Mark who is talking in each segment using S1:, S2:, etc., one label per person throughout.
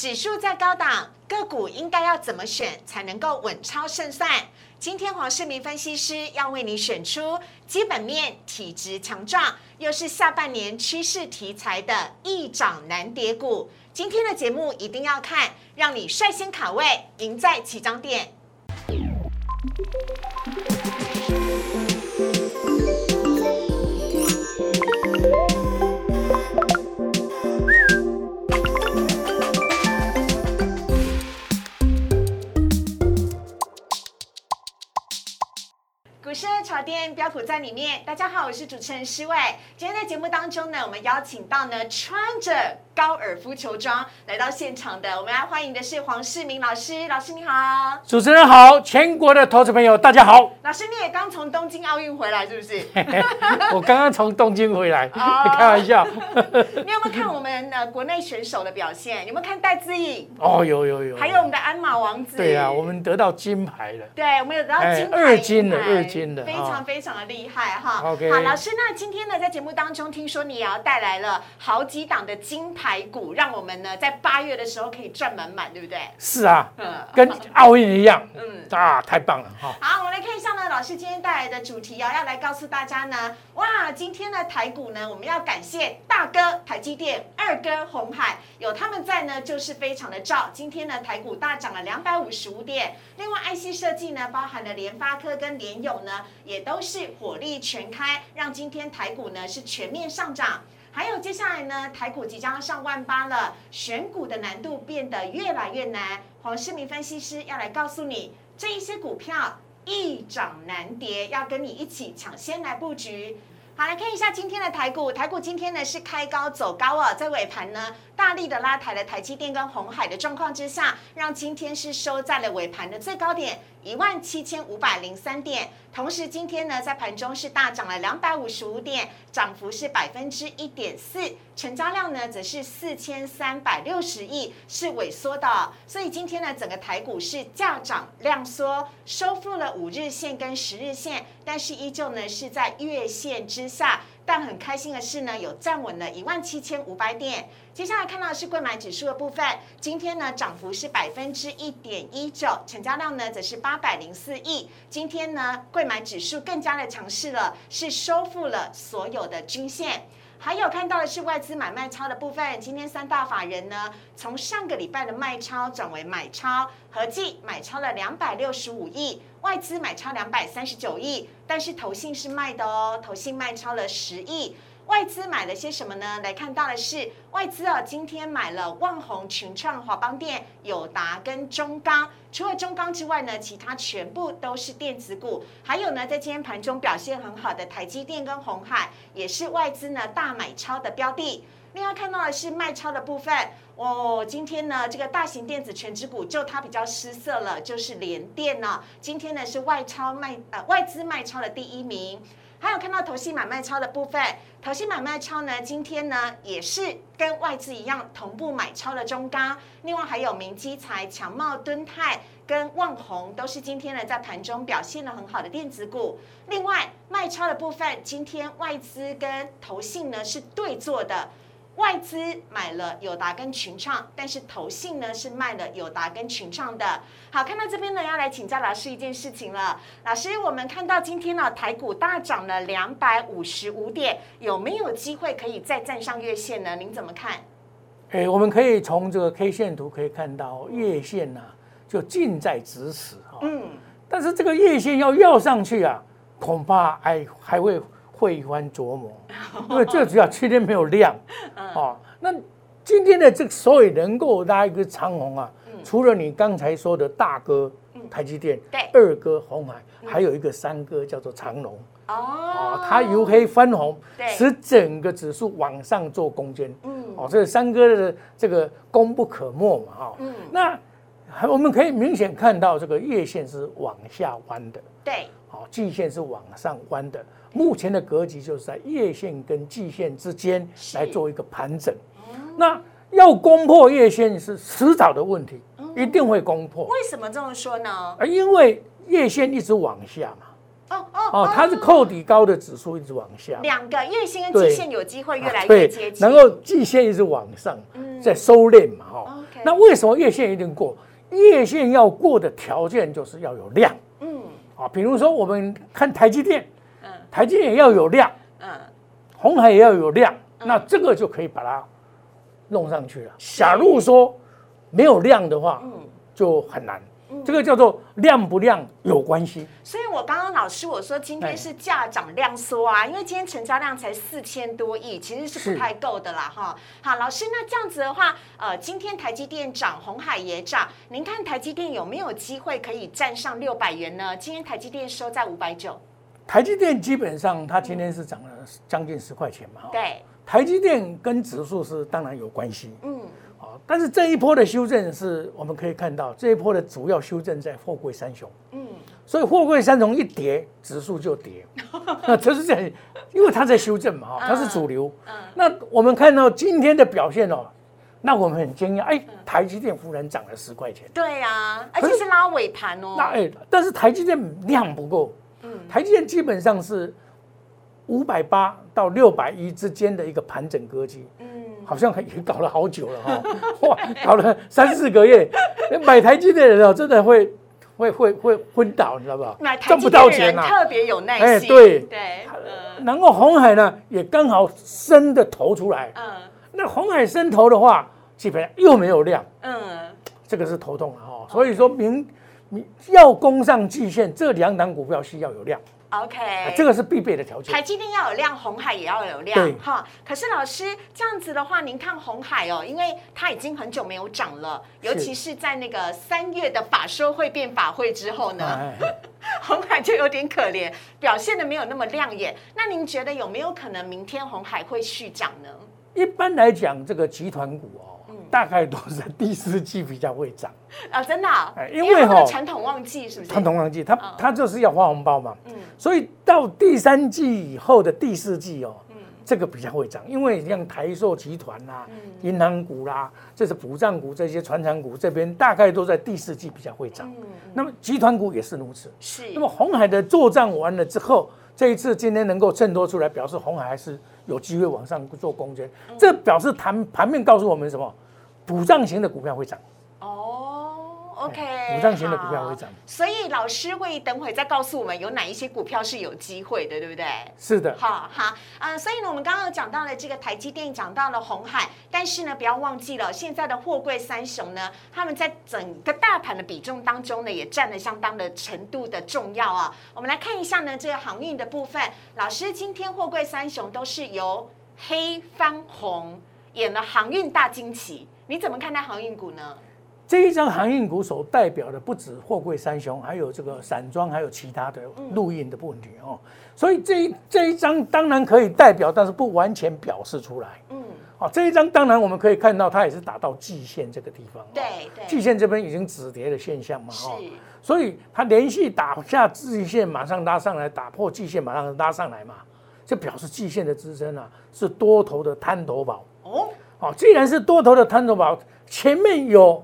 S1: 指数在高档，个股应该要怎么选才能够稳超胜算？今天黄世明分析师要为你选出基本面、体质强壮，又是下半年趋势题材的易涨难跌股。今天的节目一定要看，让你率先卡位，赢在起涨点。标普在里面，大家好，我是主持人施伟。今天在节目当中呢，我们邀请到呢穿着高尔夫球装来到现场的，我们来欢迎的是黄世明老师。老师你好，
S2: 主持人好，全国的投资朋友大家好。
S1: 老师你也刚从东京奥运回来是不是？
S2: 我刚刚从东京回来，开玩笑。
S1: 你有没有看我们的国内选手的表现？有没有看戴资颖？
S2: 哦，有有有。
S1: 还有我们的鞍马王子。
S2: 对啊，我们得到金牌了。
S1: 对，我们有得到金牌，
S2: 二金的二金的。
S1: 非常非常的厉害哈
S2: ，OK，
S1: 好老师，那今天呢，在节目当中听说你也要带来了好几档的金牌股，让我们呢在八月的时候可以赚满满，对不对？
S2: 是啊，嗯，跟奥运一样，嗯啊，太棒了哈。
S1: 好，我们来看一下呢，老师今天带来的主题啊，要来告诉大家呢，哇，今天的台股呢，我们要感谢大哥台积电，二哥红海，有他们在呢，就是非常的照。今天呢，台股大涨了两百五十五点，另外 IC 设计呢，包含了联发科跟联友呢。也都是火力全开，让今天台股呢是全面上涨。还有接下来呢，台股即将上万八了，选股的难度变得越来越难。黄世明分析师要来告诉你，这一些股票易涨难跌，要跟你一起抢先来布局。好，来看一下今天的台股，台股今天呢是开高走高哦，在尾盘呢。大力的拉抬了台积电跟红海的状况之下，让今天是收在了尾盘的最高点一万七千五百零三点。同时今天呢，在盘中是大涨了两百五十五点，涨幅是百分之一点四，成交量呢则是四千三百六十亿，是萎缩的。所以今天呢，整个台股是价涨量缩，收复了五日线跟十日线，但是依旧呢是在月线之下。但很开心的是呢，有站稳了一万七千五百点。接下来看到的是贵买指数的部分，今天呢涨幅是百分之一点一九，成交量呢则是八百零四亿。今天呢贵买指数更加的强势了，是收复了所有的均线。还有看到的是外资买卖超的部分，今天三大法人呢，从上个礼拜的卖超转为买超，合计买超了两百六十五亿，外资买超两百三十九亿，但是投信是卖的哦，投信卖超了十亿。外资买了些什么呢？来看到的是外资啊，今天买了万宏、群创、华邦电、友达跟中钢。除了中钢之外呢，其他全部都是电子股。还有呢，在今天盘中表现很好的台积电跟红海，也是外资呢大买超的标的。另外看到的是卖超的部分哦。今天呢，这个大型电子全指股就它比较失色了，就是联电呢。今天呢是外超卖呃外资卖超的第一名。还有看到投信买卖超的部分，投信买卖超呢，今天呢也是跟外资一样同步买超的中钢，另外还有明基材、强茂、敦泰跟旺宏，都是今天呢在盘中表现的很好的电子股。另外卖超的部分，今天外资跟投信呢是对做的。外资买了友达跟群创，但是投信呢是卖了友达跟群创的。好，看到这边呢，要来请教老师一件事情了。老师，我们看到今天呢，台股大涨了两百五十五点，有没有机会可以再站上月线呢？您怎么看？
S2: 哎，我们可以从这个 K 线图可以看到，月线呢就近在咫尺哈。嗯。但是这个月线要要上去啊，恐怕还还会。会翻琢磨，因为最主要今天没有量，哦，那今天的这个所以能够拉一个长虹啊，除了你刚才说的大哥台积电，
S1: 对，
S2: 二哥红海，还有一个三哥叫做长龙，哦，它由黑翻红，使整个指数往上做攻坚，嗯，哦，这三哥的这个功不可没嘛，哈，嗯，那我们可以明显看到这个月线是往下弯的，
S1: 对，
S2: 好，季线是往上弯的。目前的格局就是在月线跟季线之间来做一个盘整，那要攻破月线是迟早的问题，一定会攻破。
S1: 为什么这么说呢？
S2: 啊，因为月线一直往下嘛。哦哦哦，它是扣底高的指数一直往下。
S1: 两个月线跟季线有机会越来越接近，
S2: 然后季线一直往上，在收敛嘛哈。那为什么月线一定过？月线要过的条件就是要有量。嗯。啊，比如说我们看台积电，嗯，台积电也要有量，嗯，红海也要有量，那这个就可以把它弄上去了。假如说没有量的话，嗯，就很难。这个叫做量不量有关系，
S1: 所以我刚刚老师我说今天是价涨量缩啊，因为今天成交量才四千多亿，其实是不太够的啦哈。好，老师，那这样子的话，呃，今天台积电涨，红海也涨，您看台积电有没有机会可以站上六百元呢？今天台积电收在五百九，
S2: 台积电基本上它今天是涨了将近十块钱嘛，
S1: 对，
S2: 台积电跟指数是当然有关系，嗯。但是这一波的修正是我们可以看到，这一波的主要修正在货柜三雄。嗯，所以货柜三雄一跌，指数就跌。那这是这样，因为它在修正嘛，它是主流。嗯，那我们看到今天的表现哦，那我们很惊讶，哎，台积电忽然涨了十块钱。
S1: 对呀，而且是拉尾盘哦。
S2: 那哎，但是台积电量不够。嗯，台积电基本上是五百八到六百一之间的一个盘整格局。嗯。好像也搞了好久了哈，哇，搞了三四个月，买台积的人哦，真的会会会会昏倒，你知道不？
S1: 赚不到钱啊，特别有耐心。哎，
S2: 对。对，然后红海呢也刚好升的头出来，嗯，那红海升头的话，基本上又没有量，嗯，这个是头痛了哈。所以说明你要攻上季线，这两档股票需要有量。
S1: OK，
S2: 这个是必备的条件。
S1: 台积电要有量，红海也要有量，哈。可是老师这样子的话，您看红海哦，因为它已经很久没有涨了，尤其是在那个三月的法说会变法会之后呢，红海就有点可怜，表现的没有那么亮眼。那您觉得有没有可能明天红海会续涨呢？
S2: 一般来讲，这个集团股哦。大概都是第四季比较会涨。
S1: 啊，真的，哎，因为哈传统旺季是不是？
S2: 传统旺季，它它就是要发红包嘛，嗯，所以到第三季以后的第四季哦，嗯，这个比较会涨，因为像台塑集团啦、银行股啦，这是补涨股，这些传产股这边大概都在第四季比较会涨，嗯，那么集团股也是如此，
S1: 是。
S2: 那么红海的作战完了之后，这一次今天能够衬托出来，表示红海还是有机会往上做攻坚，这表示盘盘面告诉我们什么？补涨型的股票会涨
S1: 哦，OK，
S2: 补涨型的股票会涨，
S1: 所以老师会等会再告诉我们有哪一些股票是有机会的，对不对？
S2: 是的，
S1: 好好啊，所以呢，我们刚刚讲到了这个台积电，讲到了红海，但是呢，不要忘记了现在的货柜三雄呢，他们在整个大盘的比重当中呢，也占了相当的程度的重要啊。我们来看一下呢，这个航运的部分，老师今天货柜三雄都是由黑翻红演了航运大惊奇。你怎么看待航运股呢？
S2: 这一张航运股所代表的不止货柜三雄，还有这个散装，还有其他的陆运的问题哦。所以这这一张当然可以代表，但是不完全表示出来。嗯，好，这一张当然我们可以看到，它也是打到季线这个地方。
S1: 对对，
S2: 季线这边已经止跌的现象嘛。哈，所以它连续打下季线，马上拉上来，打破季线，马上拉上来嘛，就表示季线的支撑啊是多头的滩头堡。哦。哦，既然是多头的探头堡，前面有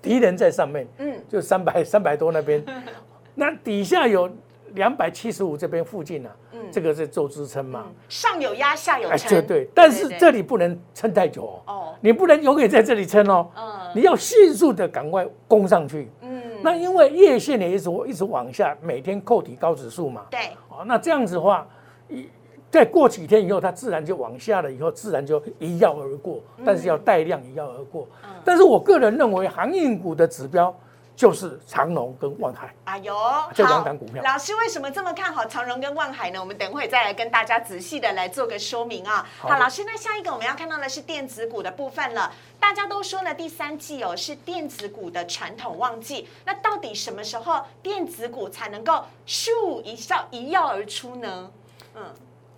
S2: 敌人在上面，嗯，就三百 三百多那边，那底下有两百七十五这边附近呢，嗯，这个是做支撑嘛，
S1: 上有压，下有撑，对
S2: 对，但是这里不能撑太久哦，你不能永远在这里撑哦，嗯，你要迅速的赶快攻上去，嗯，那因为月线也一直一直往下，每天扣底高指数嘛，
S1: 对，
S2: 哦，那这样子的话一。再过几天以后，它自然就往下了，以后自然就一跃而过，但是要带量一跃而过。但是我个人认为，航运股的指标就是长隆跟万海。哎呦，这两档股票。
S1: 老师为什么这么看好长荣跟万海呢？我们等会再来跟大家仔细的来做个说明啊。好，老师，那下一个我们要看到的是电子股的部分了。大家都说呢，第三季哦是电子股的传统旺季。那到底什么时候电子股才能够咻一笑一跃而出呢？
S2: 嗯。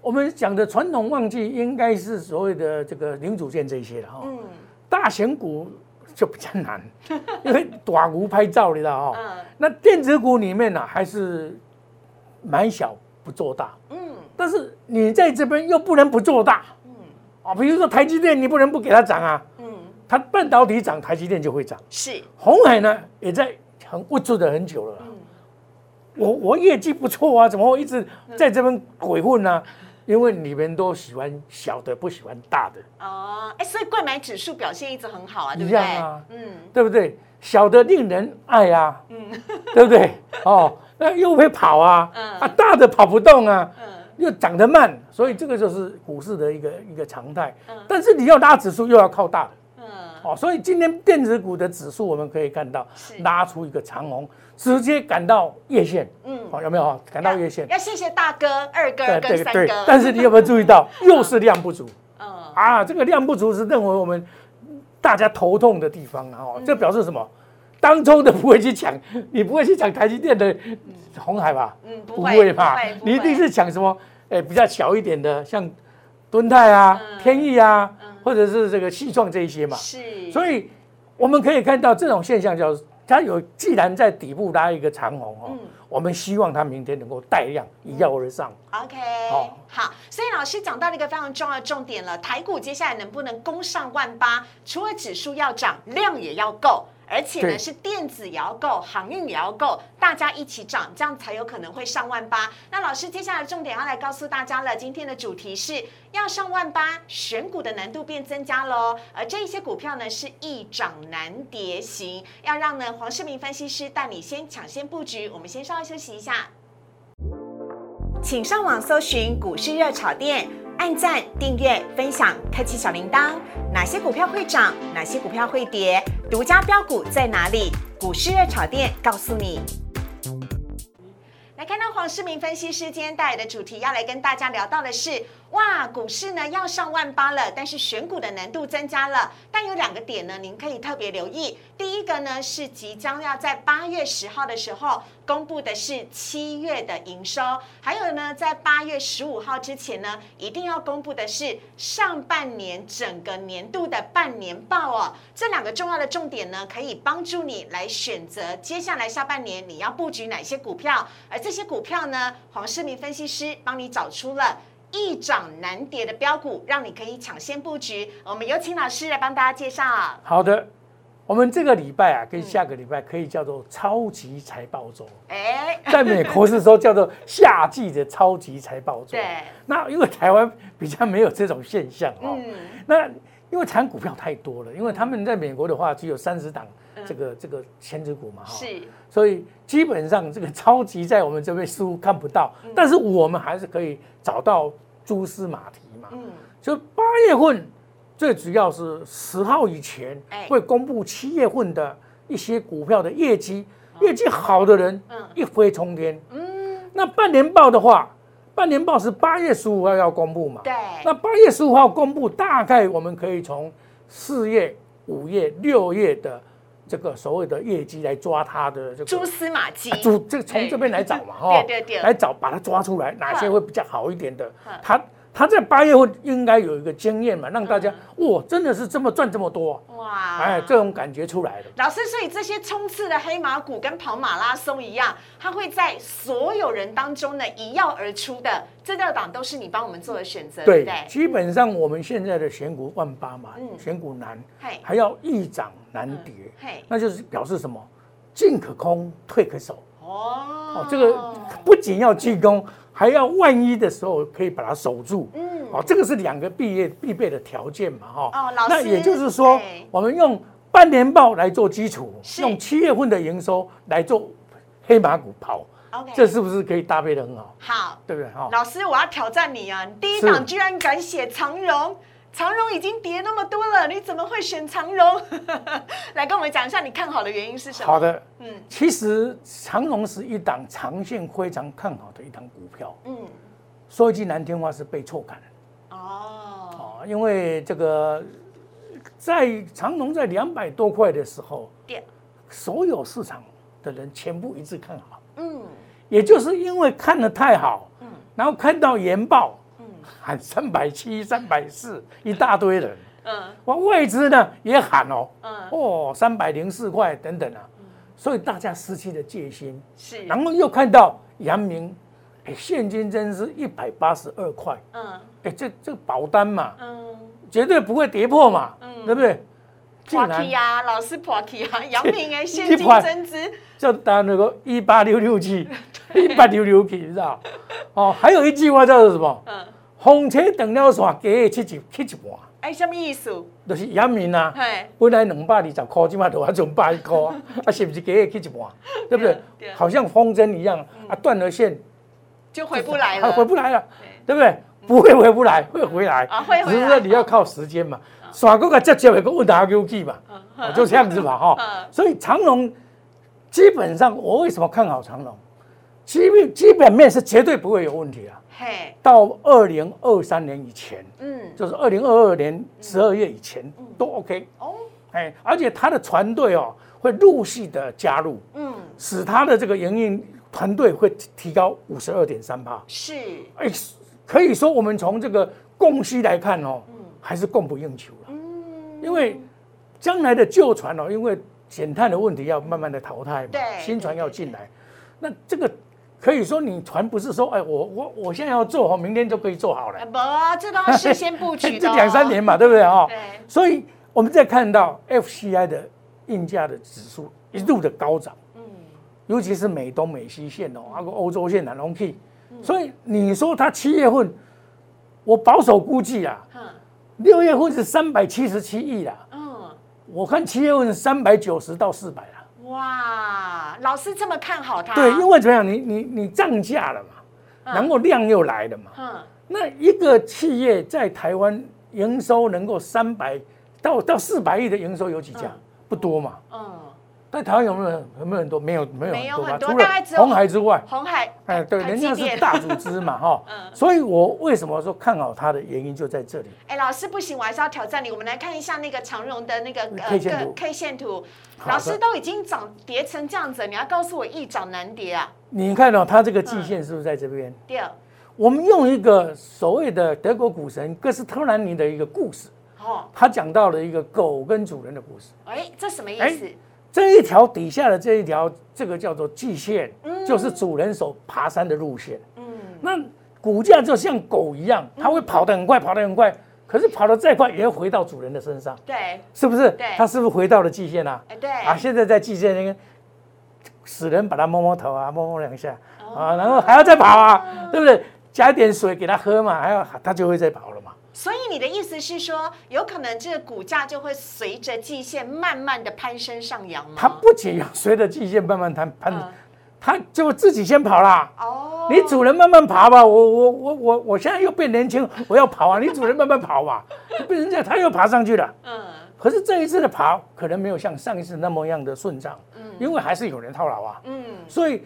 S2: 我们讲的传统旺季应该是所谓的这个零组件这些了哈，嗯，大型股就比较难，因为短股拍照你知道哈，嗯，那电子股里面呢还是买小不做大，嗯，但是你在这边又不能不做大，嗯，啊，比如说台积电你不能不给它涨啊，嗯，它半导体涨，台积电就会涨，
S1: 是，
S2: 红海呢也在很稳住的很久了，我我业绩不错啊，怎么会一直在这边鬼混呢？因为你们都喜欢小的，不喜欢大的。
S1: 哦，哎，所以贵买指数表现一直很好啊，对不
S2: 对？啊，嗯，对不对？小的令人爱啊，嗯，对不对？哦，那又会跑啊，嗯，啊，大的跑不动啊，嗯，又长得慢，所以这个就是股市的一个一个常态。嗯，但是你要拉指数，又要靠大的。嗯，哦，所以今天电子股的指数我们可以看到拉出一个长红。直接赶到月线，嗯，好，有没有赶到月线？
S1: 要谢谢大哥、二哥跟三哥。
S2: 但是你有没有注意到，又是量不足？嗯，啊，这个量不足是认为我们大家头痛的地方啊！哦，这表示什么？当中的不会去抢，你不会去抢台积电的红海吧？嗯，不会吧？你一定是抢什么？哎，比较小一点的，像敦泰啊、天意啊，或者是这个西创这一些嘛。是。所以我们可以看到这种现象叫。它有，既然在底部拉一个长红哦，我们希望它明天能够带量一跃而上。
S1: OK，好，好，所以老师讲到了一个非常重要的重点了，台股接下来能不能攻上万八？除了指数要涨，量也要够。而且呢，是电子也要够，航运也要够，大家一起涨，这样才有可能会上万八。那老师接下来重点要来告诉大家了，今天的主题是要上万八，选股的难度变增加喽。而这一些股票呢，是易涨难跌型，要让呢黄世明分析师带你先抢先布局。我们先稍微休息一下，请上网搜寻股市热炒店。按赞、订阅、分享，开启小铃铛。哪些股票会涨？哪些股票会跌？独家标股在哪里？股市热炒店告诉你。来看到黄世明分析师今天带来的主题，要来跟大家聊到的是。哇，股市呢要上万八了，但是选股的难度增加了。但有两个点呢，您可以特别留意。第一个呢是即将要在八月十号的时候公布的是七月的营收，还有呢在八月十五号之前呢，一定要公布的是上半年整个年度的半年报哦。这两个重要的重点呢，可以帮助你来选择接下来下半年你要布局哪些股票。而这些股票呢，黄世明分析师帮你找出了。易涨难跌的标股，让你可以抢先布局。我们有请老师来帮大家介绍。
S2: 好的，我们这个礼拜啊，跟下个礼拜可以叫做超级财报周。哎，在美国是说叫做夏季的超级财报周。对。那因为台湾比较没有这种现象哦。嗯。那因为产股票太多了，因为他们在美国的话只有三十档这个这个前值股嘛哈。是。所以基本上这个超级在我们这边似乎看不到，但是我们还是可以找到。蛛丝马蹄嘛，嗯，就八月份最主要是十号以前会公布七月份的一些股票的业绩，业绩好的人，嗯，一飞冲天，嗯，那半年报的话，半年报是八月十五号要公布嘛，
S1: 对，
S2: 那八月十五号公布，大概我们可以从四月、五月、六月的这个所谓的业绩来抓他的这个
S1: 蛛丝马迹，
S2: 蛛这个从这边来找嘛，哈，
S1: 对对对，
S2: 来找把它抓出来，哪些会比较好一点的，它。他在八月份应该有一个经验嘛，让大家哇，真的是这么赚这么多哇！哎，这种感觉出来了。
S1: 老师，所以这些冲刺的黑马股跟跑马拉松一样，它会在所有人当中呢一跃而出的。这六档都是你帮我们做的选择，对不对？
S2: 基本上我们现在的选股万八嘛，选股难，还要易涨难跌，那就是表示什么？进可攻，退可守。哦，这个不仅要进攻。还要万一的时候可以把它守住，嗯，哦，这个是两个毕业必备的条件嘛，哈。哦，老师，那也就是说，我们用半年报来做基础，用七月份的营收来做黑马股跑，OK，这是不是可以搭配的很好？
S1: 好，
S2: 对不对？哈，
S1: 老师，我要挑战你啊！你第一档居然敢写长荣。长荣已经跌那么多了，你怎么会选长荣？来跟我们讲一下你看好的原因是什么？
S2: 好的，嗯，其实长荣是一档长线非常看好的一档股票。嗯，说一句难听话是被错砍。哦，哦，因为这个在长荣在两百多块的时候，所有市场的人全部一致看好。嗯，也就是因为看的太好，嗯，然后看到研报。喊三百七、三百四，一大堆人。嗯，我外资呢也喊哦，嗯，哦，三百零四块等等啊，所以大家失去了戒心。是，然后又看到阳明，哎，现金真是一百八十二块。嗯，哎，这这保单嘛，嗯，绝对不会跌破嘛，嗯，对不对？
S1: 破期啊，老是破期啊，阳明哎，现金增值
S2: 就当那个一八六六七，一八六六七，知道？哦，还有一句话叫做什么？嗯。风车断了线，加的七一七一半，
S1: 哎，什么意思？
S2: 就是阳明啊，本来两百二十块，即马就要剩百一块啊，啊是不是加的七一半？对不对
S1: 对？
S2: 好像风筝一样啊，断了线，
S1: 就回不来
S2: 啊
S1: 了，
S2: 回不来了，
S1: 对
S2: 对不对？不会回不来，会回来
S1: 啊会回来
S2: 只是说你要靠时间嘛。耍过个接接一个问答 Q 去嘛，哦就这样子嘛哈
S1: 嗯。
S2: 所以长隆基本上，我为什么看好长隆？基本基本面是绝对不会有问题啊。
S1: 嘿，
S2: 到二零二三年以前，
S1: 嗯，
S2: 就是二零二二年十二月以前都 OK。
S1: 哦，
S2: 哎，而且他的船队哦会陆续的加入，
S1: 嗯，
S2: 使他的这个营运团队会提提高五十二点三帕。
S1: 是，
S2: 哎，可以说我们从这个供需来看哦，还是供不应求了。
S1: 嗯，
S2: 因为将来的旧船哦，因为减碳的问题要慢慢的淘汰嘛
S1: 对，
S2: 新船要进来，那这个可以说你船不是说哎我我我现在要做好，明天就可以做好了。
S1: 啊，不，这都要事先布局的
S2: 这
S1: 哦，
S2: 两三年嘛，对不对啊？
S1: 对，
S2: 所以我们再看到 FCI 的运价的指数一路的高涨，
S1: 嗯，
S2: 尤其是美东美西线哦，那个欧洲线南龙 K，所
S1: 嗯
S2: 以你说它七月份，我保守估计啊，六月份是三百七十七亿啦，
S1: 嗯，
S2: 我看七月份是三百九十到四百啦。
S1: 哇，老师这么看好它，
S2: 对，因为怎么样，你你你涨价了嘛，
S1: 嗯。
S2: 然后量又来了嘛，
S1: 嗯，
S2: 那一个企业在台湾营收能够三百到到四百亿的营收有几家？
S1: 嗯。
S2: 不多嘛。
S1: 嗯，
S2: 在台湾有没有有没有很多？没有没有
S1: 没有很
S2: 很多吧？除
S1: 多大概只有
S2: 了红海之外，
S1: 红海，
S2: 哎，对，人家是大组织嘛，哈
S1: 嗯。
S2: 所以我为什么说看好它的原因就在这里。
S1: 哎，老师不行，我还是要挑战你。我们来看一下那个长荣的那个呃
S2: K 线图
S1: 个 K 线图，老师都已经涨跌成这样子，你要告诉我易涨难跌啊？
S2: 你看到它这个季线是不是在这边？
S1: 第二，
S2: 我们用一个所谓的德国股神哥斯特兰尼的一个故事，
S1: 哦，
S2: 他讲到了一个狗跟主人的故事。
S1: 哎，这什么意
S2: 哎
S1: 思？
S2: 这一条底下的这一条，这个叫做季线，
S1: 嗯
S2: 就是主人手爬山的路线。
S1: 嗯，
S2: 那股价就像狗一样，它会跑得很快，跑得很快，可是跑得再快也要回到主人的身上，
S1: 对，
S2: 是不是？
S1: 对
S2: 它是不是回到了季线啊？
S1: 哎对，
S2: 啊，现在在季线那个死人把它摸摸头啊，摸摸两下
S1: 哦
S2: 啊，然后还要再跑啊，对不对？加一点水给它喝嘛，还要它就会再跑了嘛。
S1: 所以你的意思是说，有可能这个股价就会随着季线慢慢的攀升上扬吗？
S2: 它不仅要随着季线慢慢攀攀
S1: 嗯，
S2: 它就自己先跑啦。
S1: 哦，
S2: 你主人慢慢爬吧，我我我我我现在又变年轻，我要跑啊！你主人慢慢跑吧，被人家，他又爬上去了。
S1: 嗯
S2: 可是这一次的爬可能没有像上一次那么样的顺畅，嗯因为还是有人套牢啊，
S1: 嗯，
S2: 所以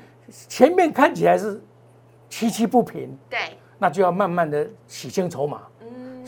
S2: 前面看起来是崎岖不平，
S1: 对，
S2: 那就要慢慢的洗清筹码，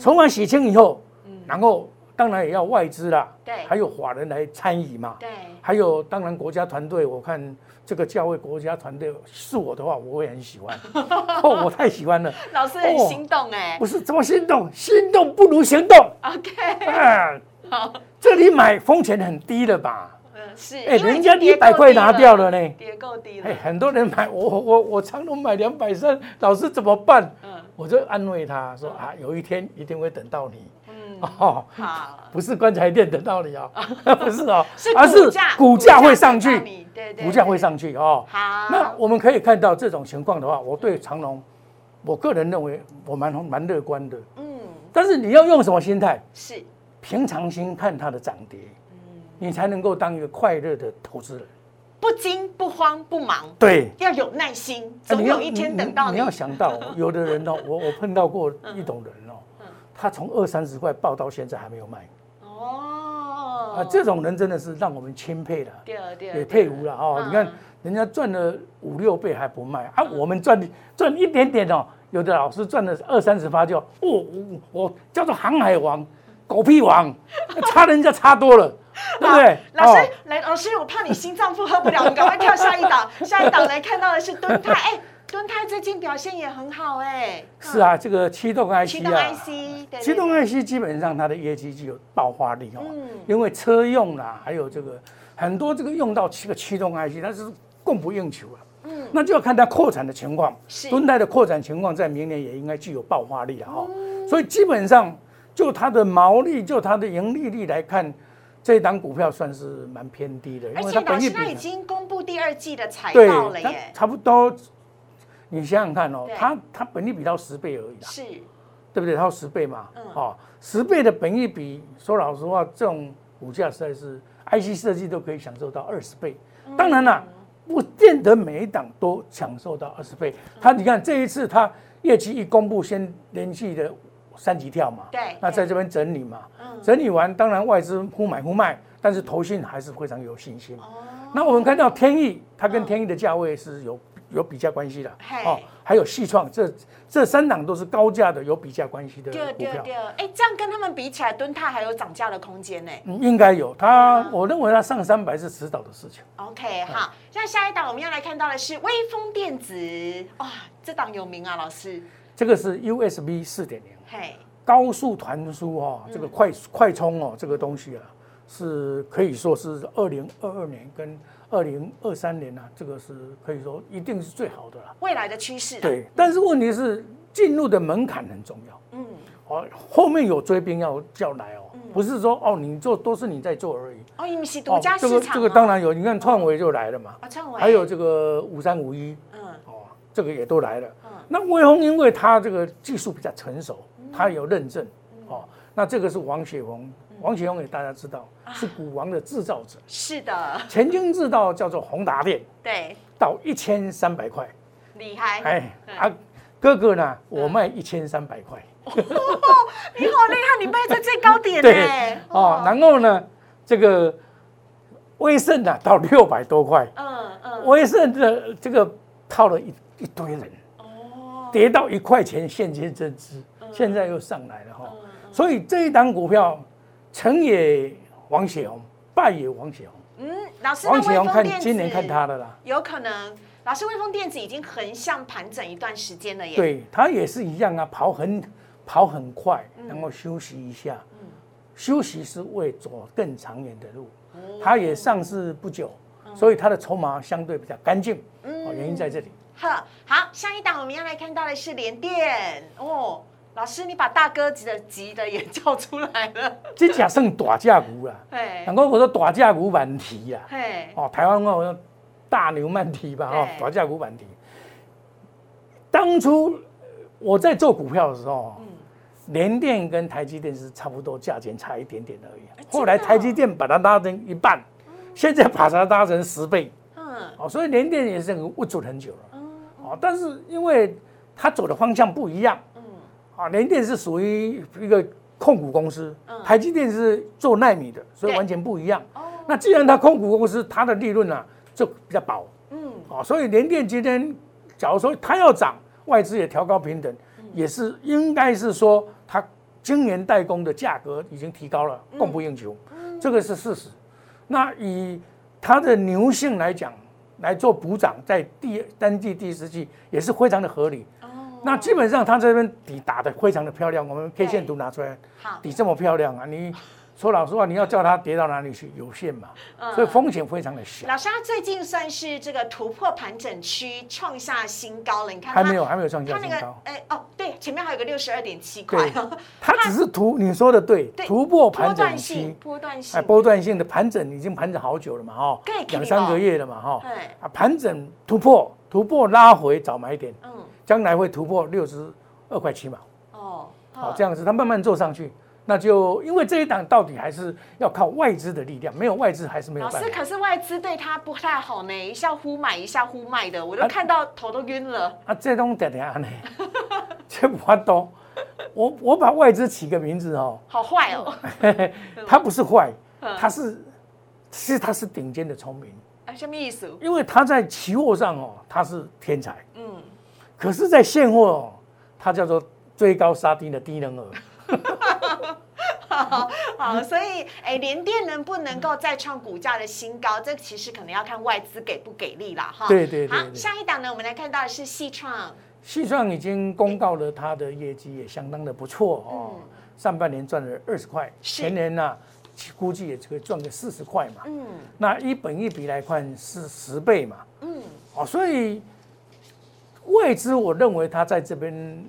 S1: 嗯
S2: 筹码洗清以后，然后当然也要外资啦，
S1: 对。
S2: 还有法人来参与嘛，
S1: 对，
S2: 还有当然国家团队，我看这个价位国家团队是我的话，我会很喜欢，哦，我太喜欢了，
S1: 老师很
S2: 哦
S1: 心动哎
S2: 不是怎么心动，心动不如行动
S1: ，，OK，
S2: 啊，
S1: 好，
S2: 这里买风险很低了吧？
S1: 嗯是，
S2: 哎，人家一百块拿掉了呢。
S1: 跌够低了。
S2: 哎，，很多人买，我我我长隆买两百三，老师怎么办？
S1: 嗯
S2: 我就安慰他说啊，有一天一定会等到你。
S1: 嗯，
S2: 哦，
S1: 好，
S2: 不是棺材店等到你哦，不是哦，
S1: 是
S2: 而是
S1: 股价
S2: 会上去，
S1: 对对，
S2: 股价会，上去哦。
S1: 好，
S2: 那我们可以看到这种情况的话，我对长隆，我个人认为我蛮蛮乐观的。
S1: 嗯。
S2: 但是你要用什么心态？
S1: 是，
S2: 平常心看它的涨跌，
S1: 嗯。
S2: 你才能够当一个快乐的投资人。
S1: 不惊不慌不忙，
S2: 对，
S1: 要有耐心，总有一天等到你
S2: 你要。想到，有的人哦，我我碰到过一种人哦
S1: 嗯，
S2: 他从二三十块报到现在还没有卖。
S1: 哦。
S2: 啊，这种人真的是让我们钦佩的，
S1: 对对
S2: 也佩服了哦。
S1: 嗯
S2: 你看人家赚了五六倍还不卖啊，我们赚赚一点点哦，有的老师赚了二三十发就哦，我我叫做航海王、狗屁王，差人家差多了，对不对？
S1: 老师
S2: 哦，
S1: 来，老师，我怕你心脏负荷不了，我们赶快跳下一档。下一档来看到的是敦泰，哎，敦泰最近表现也很好，哎，
S2: 是啊，这个驱动 IC
S1: 驱动
S2: 啊
S1: ，IC，对对
S2: 驱动 IC 基本上它的业绩就有爆发力哦，
S1: 嗯
S2: 因为车用啦，还有这个很多这个用到这个驱动 IC，它是供不应求啊。
S1: 嗯，
S2: 那就要看它扩产的情况，
S1: 是
S2: 敦泰的扩展情况在明年也应该具有爆发力了哈。
S1: 嗯
S2: 所以基本上就它的毛利，就它的盈利率来看，这一档股票算是蛮偏低的，因为
S1: 而且老
S2: 它本益比
S1: 师他已经公布第二季的财报了耶，
S2: 差不多。你想想看哦
S1: 对，
S2: 它它本益比到十倍而已啦。
S1: 是，
S2: 对不对？它十倍嘛，哦，十倍的本益比，说老实话，这种股价实在是 IC 设计都可以享受到二十倍。当然了，不见得每一档都享受到二十倍。它你看这一次它业绩一公布，先连续的三级跳嘛，
S1: 对，
S2: 那在这边整理嘛，整理完，当然外资忽买忽卖，但是投信还是非常有信心。哦，那我们看到天意，它跟天意的价位是有。有比价关系的哦，还有细创，这这三档都是高价的，有比价关系的股票。
S1: 哎，这样跟他们比起来，敦泰还有涨价的空间呢？
S2: 嗯，应该有。它，我认为它上三百是迟早的事情。
S1: OK，好，那下一档我们要来看到的是微风电子。哇，这档有名啊，老师。
S2: 这个是 USB 四点零，嘿，高速传输哦，这个快快充哦，这个东西啊，是可以说是二零二二年跟。二零二三年呢，这个是可以说一定是最好的了。
S1: 未来的趋势。
S2: 对，但是问题是进入的门槛很重要。嗯。哦，后面有追兵要叫来哦，不是说哦你做都是你在做而已。
S1: 哦，你们是独家市场。
S2: 这个这个当然有，你看创维就来了嘛。
S1: 啊，创维。
S2: 还有这个五三五一。嗯。哦，这个也都来了。嗯。那威宏因为它这个技术比较成熟，它有认证。哦。那这个是王雪红。王雪红也大家知道是股王的制造者，
S1: 是的，
S2: 曾经制造叫做宏达电，
S1: 对，
S2: 到一千三百块，
S1: 厉害，哎，
S2: 啊，哥哥呢，我卖一千三百块，你好
S1: 厉害，你卖在最高点 呢，
S2: 哦，然后呢，这个威盛呢到六百多块，嗯嗯，威盛的这个套了一一堆人，哦，跌到一块钱现金增资，现在又上来了哈，所以这一档股票。成也王雪红，败也王雪红。
S1: 嗯，老师，王雪红
S2: 看今年看他的啦，
S1: 有可能。老师，微风电子已经横向盘整一段时间了耶。
S2: 对，它也是一样啊，跑很跑很快，然后休息一下。嗯，休息是为走更长远的路。它也上市不久，所以它的筹码相对比较干净。嗯，原因在这里。
S1: 好，好，下一档我们要来看到的是联电哦。老师，你把大哥级的级的也叫出来了。
S2: 这假算大价股啦，难怪我说大价股满提呀。哦，台湾话我说大牛慢提吧，哈，大价股满提。当初我在做股票的时候，联电跟台积电是差不多价钱差一点点而已。后来台积电把它拉成一半，现在把它拉成十倍。嗯，哦，所以联电也是握住很久了。哦，但是因为它走的方向不一样。嗯啊，联电是属于一个控股公司，台积电是做纳米的，所以完全不一样。哦，那既然它控股公司，它的利润呢就比较薄。嗯，啊，所以联电今天，假如说它要涨，外资也调高平等，也是应该是说它晶圆代工的价格已经提高了，供不应求，这个是事实。那以它的牛性来讲，来做补涨，在第单季、第四季也是非常的合理。那基本上，它这边底打的非常的漂亮。我们 K 线图拿出来，底这么漂亮啊！你说老实话，你要叫它跌到哪里去？有限嘛，所以风险非常的小。
S1: 老师，他最近算是这个突破盘整区，创下新高了。你看，
S2: 还没有，还没有创下新高。
S1: 哎哦，对，前面还有个六十二点七块。
S2: 它 只是突，你说的对，突破盘整期，
S1: 波段性，哎，
S2: 波段性的盘整已经盘整好久了嘛，哈，两三个月了嘛，哈，啊，盘整突破，突破拉回早买点。嗯将来会突破六十二块七毛哦，好这样子，它慢慢做上去，那就因为这一档到底还是要靠外资的力量，没有外资还是没有。
S1: 老师，可是外资对他不太好呢，一下呼买一下呼卖的，我都看到头都晕了。
S2: 啊，这东点点呢，这不多。我我把外资起个名字哦，
S1: 好坏哦，
S2: 他不是坏，他是其实他是顶尖的聪明。
S1: 啊，什么意思？
S2: 因为他在期货上哦，他是天才。嗯可是，在现货，他叫做追高杀低的低能儿。
S1: 好，所以，哎，联电能不能够再创股价的新高？这其实可能要看外资给不给力啦，哈。
S2: 对对对。
S1: 好，下一档呢，我们来看到的是细创。
S2: 细创已经公告了它的业绩也相当的不错哦，上半年赚了二十块，前年呢估计也可以赚个四十块嘛。嗯。那一本一比来看是十倍嘛。嗯。哦，所以。外资我认为它在这边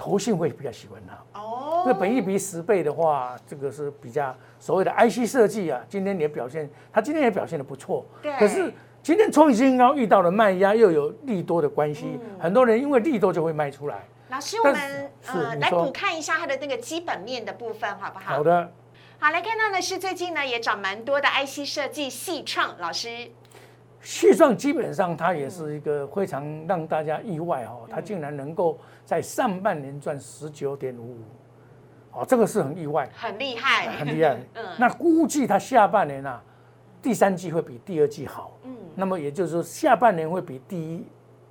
S2: 投信会比较喜欢它哦。那本一比十倍的话，这个是比较所谓的 IC 设计啊。今天也表现，它今天也表现的不错。
S1: 对。
S2: 可是今天创新高遇到了卖压，又有利多的关系，很多人因为利多就会卖出来。
S1: 老师，我们呃来补看一下它的那个基本面的部分，好不好？
S2: 好的。
S1: 好，来看到的是最近呢也涨蛮多的 IC 设计细创老师。
S2: 细创基本上它也是一个非常让大家意外哦，它竟然能够在上半年赚十九点五五，哦，这个是很意外，
S1: 很厉害，
S2: 很厉害。嗯，那估计它下半年啊，第三季会比第二季好。嗯，那么也就是说下半年会比第一、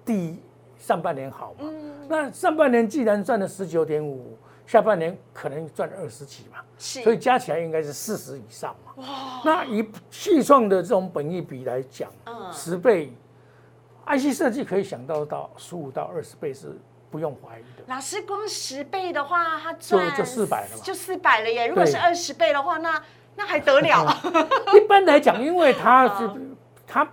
S2: 第一上半年好嘛。那上半年既然赚了十九点五。下半年可能赚二十几嘛，所以加起来应该是四十以上嘛。哇！那以细创的这种本益比来讲，嗯，十倍，IC 设计可以想到到十五到二十倍是不用怀疑的。
S1: 老师，光十倍的话，他赚
S2: 就四百了嘛，
S1: 就四百了耶。如果是二十倍的话，那那还得了？
S2: 一般来讲，因为它是 它。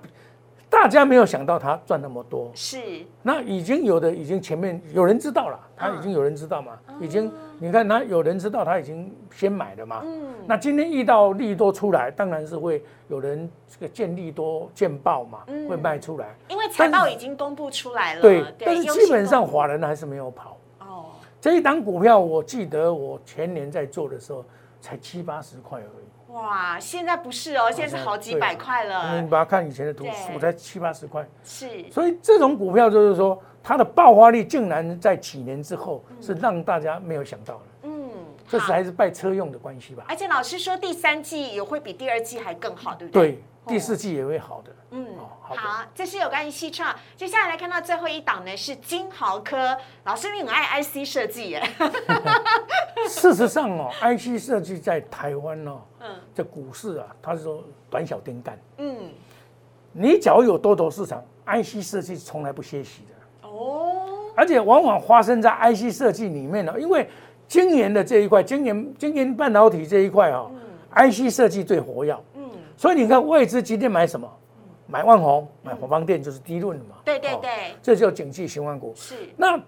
S2: 大家没有想到他赚那么多，
S1: 是。
S2: 那已经有的已经前面有人知道了，他已经有人知道嘛，已经你看他有人知道他已经先买了嘛，嗯，那今天遇到利多出来，当然是会有人这个见利多见报嘛，会卖出来，
S1: 因为财报已经公布出来了，
S2: 对，但是基本上华人还是没有跑，哦，这一档股票我记得我前年在做的时候才七八十块而已。
S1: 哇，现在不是哦，现在是好几百块了。
S2: 你把它看以前的图，我才七八十块。
S1: 是，
S2: 所以这种股票就是说，它的爆发力竟然在几年之后是让大家没有想到的。嗯，这是还是拜车用的关系吧。
S1: 而且老师说第三季也会比第二季还更好，对不对？
S2: 对。第四季也会好的，嗯，
S1: 好，这是有关于西创。接下来来看到最后一档呢，是金豪科。老师，你很爱 IC 设计耶？
S2: 事实上哦，IC 设计在台湾哦，嗯，这股市啊，它是说短小丁干，嗯，你只要有多头市场，IC 设计从来不歇息的。哦，而且往往发生在 IC 设计里面呢，因为今年的这一块，今年今年半导体这一块啊，IC 设计最活跃。所以你看，外资今天买什么？买万宏，买华邦电，就是低论的嘛。
S1: 对对对，
S2: 这叫景气循环股。
S1: 是。
S2: 那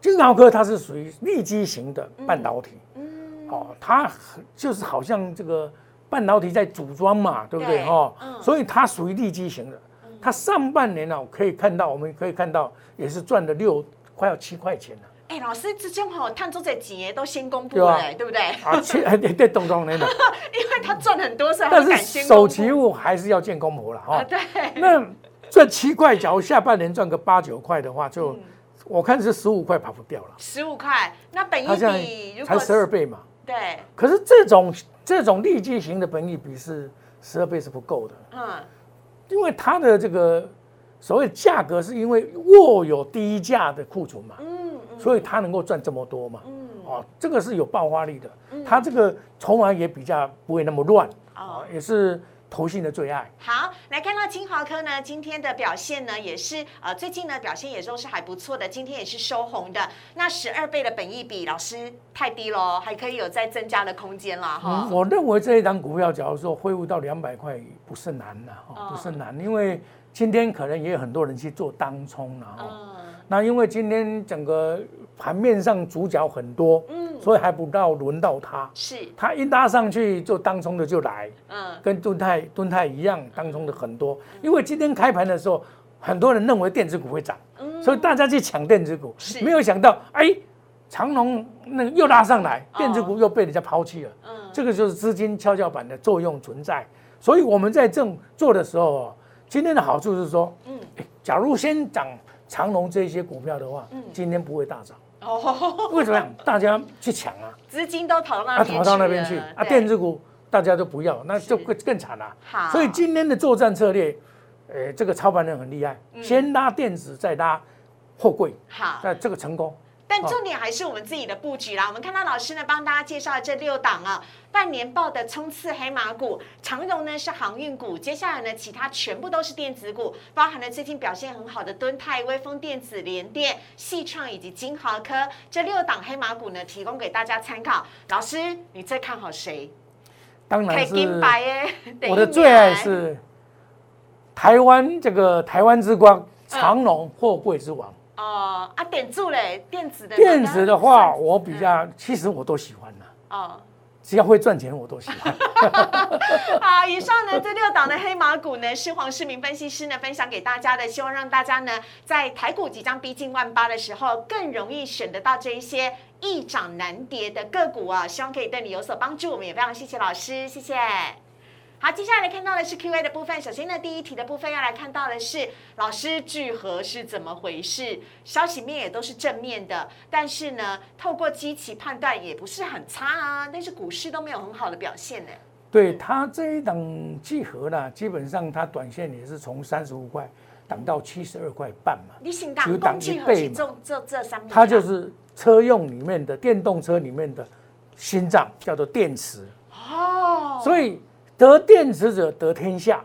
S2: 金豪科它是属于立基型的半导体。嗯。哦，它就是好像这个半导体在组装嘛，对不对？哈。嗯。所以它属于立基型的。它上半年呢，可以看到，我们可以看到，也是赚了六，快要七块钱了。
S1: 哎，老师，这种好探出这几年都先公布了，对不对？啊，
S2: 对 对，懂懂那的。
S1: 因为他赚很多，所以
S2: 但是首期物还是要见公婆了哈。
S1: 对。
S2: 那这七块，假如下半年赚个八九块的话，就我看是十五块跑不掉了。
S1: 十五块，那本益比
S2: 才十二倍嘛。
S1: 对。
S2: 可是这种这种利基型的本益比是十二倍是不够的。嗯。因为它的这个所谓价格，是因为握有低价的库存嘛。嗯。所以它能够赚这么多嘛？嗯，哦，这个是有爆发力的。嗯，它这个筹码也比较不会那么乱。哦，也是投信的最爱。
S1: 好，来看到金豪科呢，今天的表现呢，也是呃，最近呢表现也都是还不错的。今天也是收红的。那十二倍的本益比，老师太低喽，还可以有再增加的空间了哈。
S2: 我认为这一张股票，假如说恢复到两百块，不是难的哈，不是难，因为今天可能也有很多人去做当冲了哈。那因为今天整个盘面上主角很多，嗯，所以还不到轮到他，
S1: 是，
S2: 他一拉上去就当冲的就来，嗯，跟敦泰敦泰一样，当冲的很多。因为今天开盘的时候，很多人认为电子股会涨，嗯，所以大家去抢电子股，没有想到，哎，长隆那又拉上来，电子股又被人家抛弃了，嗯，这个就是资金跷跷板的作用存在。所以我们在正做的时候，今天的好处是说，嗯，假如先涨。长隆这些股票的话，今天不会大涨。哦，为什么？大家去抢啊，
S1: 资金都跑到那
S2: 跑到那边去啊，电子股大家都不要，那就更更惨了。
S1: 好，
S2: 所以今天的作战策略，呃，这个操盘人很厉害，先拉电子，再拉货柜。
S1: 好，
S2: 那这个成功。
S1: 但重点还是我们自己的布局啦。我们看到老师呢帮大家介绍这六档啊，半年报的冲刺黑马股，长荣呢是航运股，接下来呢其他全部都是电子股，包含了最近表现很好的敦泰、威风电子、联电、细创以及金豪科这六档黑马股呢，提供给大家参考。老师，你最看好谁？
S2: 当然是我的最爱是台湾这个台湾之光长荣货柜之王。
S1: 哦啊，点住嘞，电子的。
S2: 电子的话，我比较，其实我都喜欢的。哦。只要会赚钱，我都喜欢。
S1: 好，以上呢这六档的黑马股呢，是黄世明分析师呢分享给大家的，希望让大家呢在台股即将逼近万八的时候，更容易选得到这一些易涨难跌的个股啊，希望可以对你有所帮助。我们也非常谢谢老师，谢谢。好，接下来看到的是 Q&A 的部分。首先呢，第一题的部分要来看到的是老师聚合是怎么回事？消息面也都是正面的，但是呢，透过机器判断也不是很差啊。但是股市都没有很好的表现呢。
S2: 对它这一档聚合呢，基本上它短线也是从三十五块涨到七十二块半嘛。
S1: 你新档共聚合是这这这三
S2: 它就是车用里面的电动车里面的心脏，叫做电池。哦，所以。得电池者得天下，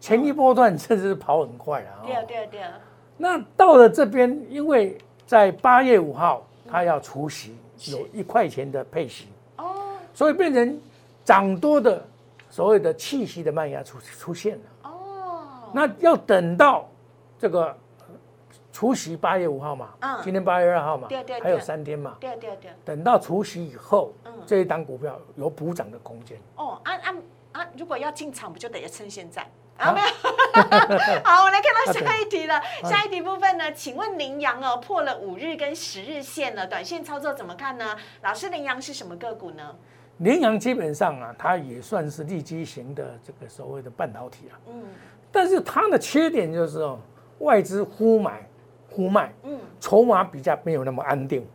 S2: 前一波段甚至是跑很快啊！
S1: 对啊对啊对啊。
S2: 那到了这边，因为在八月五号，它要除息，有一块钱的配息哦，所以变成涨多的所谓的气息的慢压出出现了哦。那要等到这个除息八月五号嘛，嗯，今天八月二号嘛，
S1: 对对，
S2: 还有三天嘛，
S1: 对对对。
S2: 等到除息以后，嗯，这一档股票有补涨的空间
S1: 哦，按按。啊，如果要进场，不就得趁现在啊？没有，好，我来看到下一题了。下一题部分呢？请问羚羊哦破了五日跟十日线了，短线操作怎么看呢？老师，羚羊是什么个股呢？
S2: 羚羊基本上啊，它也算是立基型的这个所谓的半导体啊。嗯。但是它的缺点就是哦，外资忽买忽卖，嗯，筹码比较没有那么安定。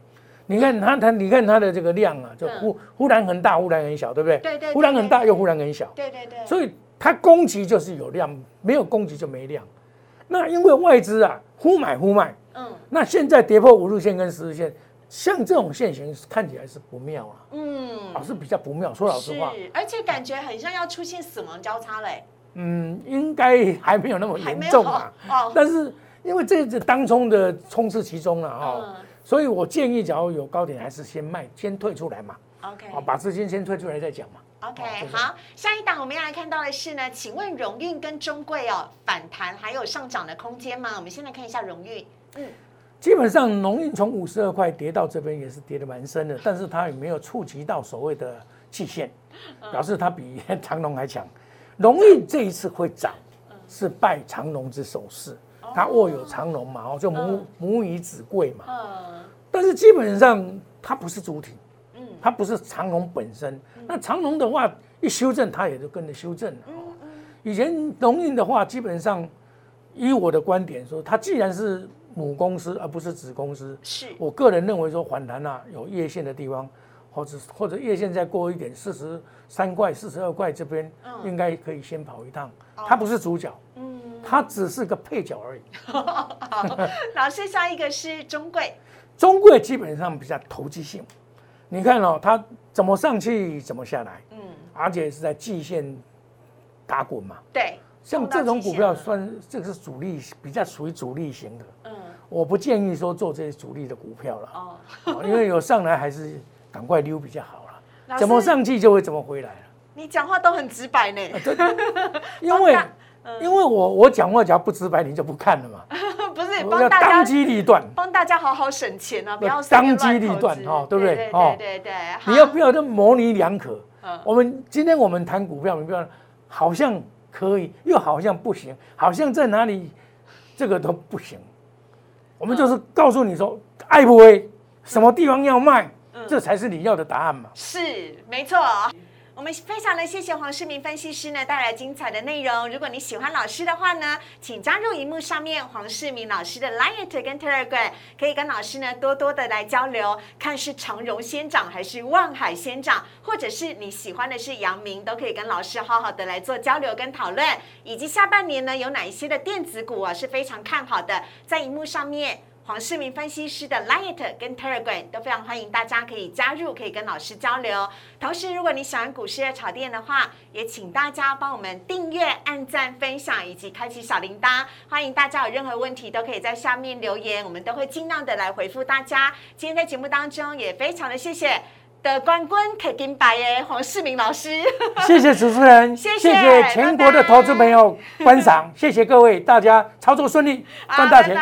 S2: 你看它，它你看它的这个量啊，就忽忽然很大，忽然很小，对不对？
S1: 对对。
S2: 忽然很大又忽然很小。
S1: 对对对。
S2: 所以它供给就是有量，没有供给就没量。那因为外资啊，忽买忽卖。嗯。那现在跌破五日线跟十日线，像这种现形看起来是不妙啊。嗯。老是比较不妙，说老实话。
S1: 是，而且感觉很像要出现死亡交叉嘞。
S2: 嗯，应该还没有那么严重啊。哦。但是因为这次当冲的冲刺其中了哈。所以我建议，假如有高点，还是先卖，先退出来嘛。
S1: OK，
S2: 好，把资金先退出来再讲嘛。
S1: OK，好，下一档我们要来看到的是呢，请问荣运跟中贵哦反弹还有上涨的空间吗？我们先来看一下荣运。
S2: 嗯，基本上荣运从五十二块跌到这边也是跌的蛮深的，但是它也没有触及到所谓的季线，表示它比 长隆还强。荣运这一次会涨，是拜长隆之首势。它握有长龙嘛，哦，就母母以子贵嘛。嗯。但是基本上它不是主体，嗯，它不是长龙本身。那长龙的话一修正，它也就跟着修正了。嗯以前龙运的话，基本上以我的观点说，它既然是母公司而不是子公司，
S1: 是
S2: 我个人认为说反弹啊，有月线的地方，或者或者月线再过一点，四十三块、四十二块这边，应该可以先跑一趟。它不是主角。嗯。它只是个配角而已。
S1: 好，老师，下一个是中贵。
S2: 中贵基本上比较投机性，你看哦，它怎么上去怎么下来，嗯，而且是在季线打滚嘛。
S1: 对，
S2: 像这种股票算这个是主力，比较属于主力型的。嗯，我不建议说做这些主力的股票了。哦，因为有上来还是赶快溜比较好了。怎么上去就会怎么回来了。
S1: 你讲话都很直白呢。
S2: 因为。因为我我讲话只要不直白，你就不看了嘛。
S1: 不是，帮大家
S2: 当机立断，
S1: 帮大家好好省钱啊，不要
S2: 当机立断哈，对不对？
S1: 对对对，
S2: 你要不要都模棱两可？我们今天我们谈股票，你不要好像可以，又好像不行，好像在哪里这个都不行。我们就是告诉你说，爱不为什么地方要卖，这才是你要的答案嘛。
S1: 是，没错。我们非常的谢谢黄世明分析师呢带来精彩的内容。如果你喜欢老师的话呢，请加入荧幕上面黄世明老师的 Line 跟 Telegram，可以跟老师呢多多的来交流，看是长荣先涨还是万海先涨，或者是你喜欢的是杨明，都可以跟老师好好的来做交流跟讨论。以及下半年呢有哪一些的电子股啊是非常看好的，在荧幕上面。黄世明分析师的 Light 跟 Telegram 都非常欢迎大家可以加入，可以跟老师交流。同时，如果你喜欢股市的炒店的话，也请大家帮我们订阅、按赞、分享以及开启小铃铛。欢迎大家有任何问题都可以在下面留言，我们都会尽量的来回复大家。今天在节目当中也非常的谢谢的冠军可金白耶黄世明老师，
S2: 谢谢主持人，谢谢全国的投资朋友观赏，谢谢各位，大家操作顺利，赚大钱。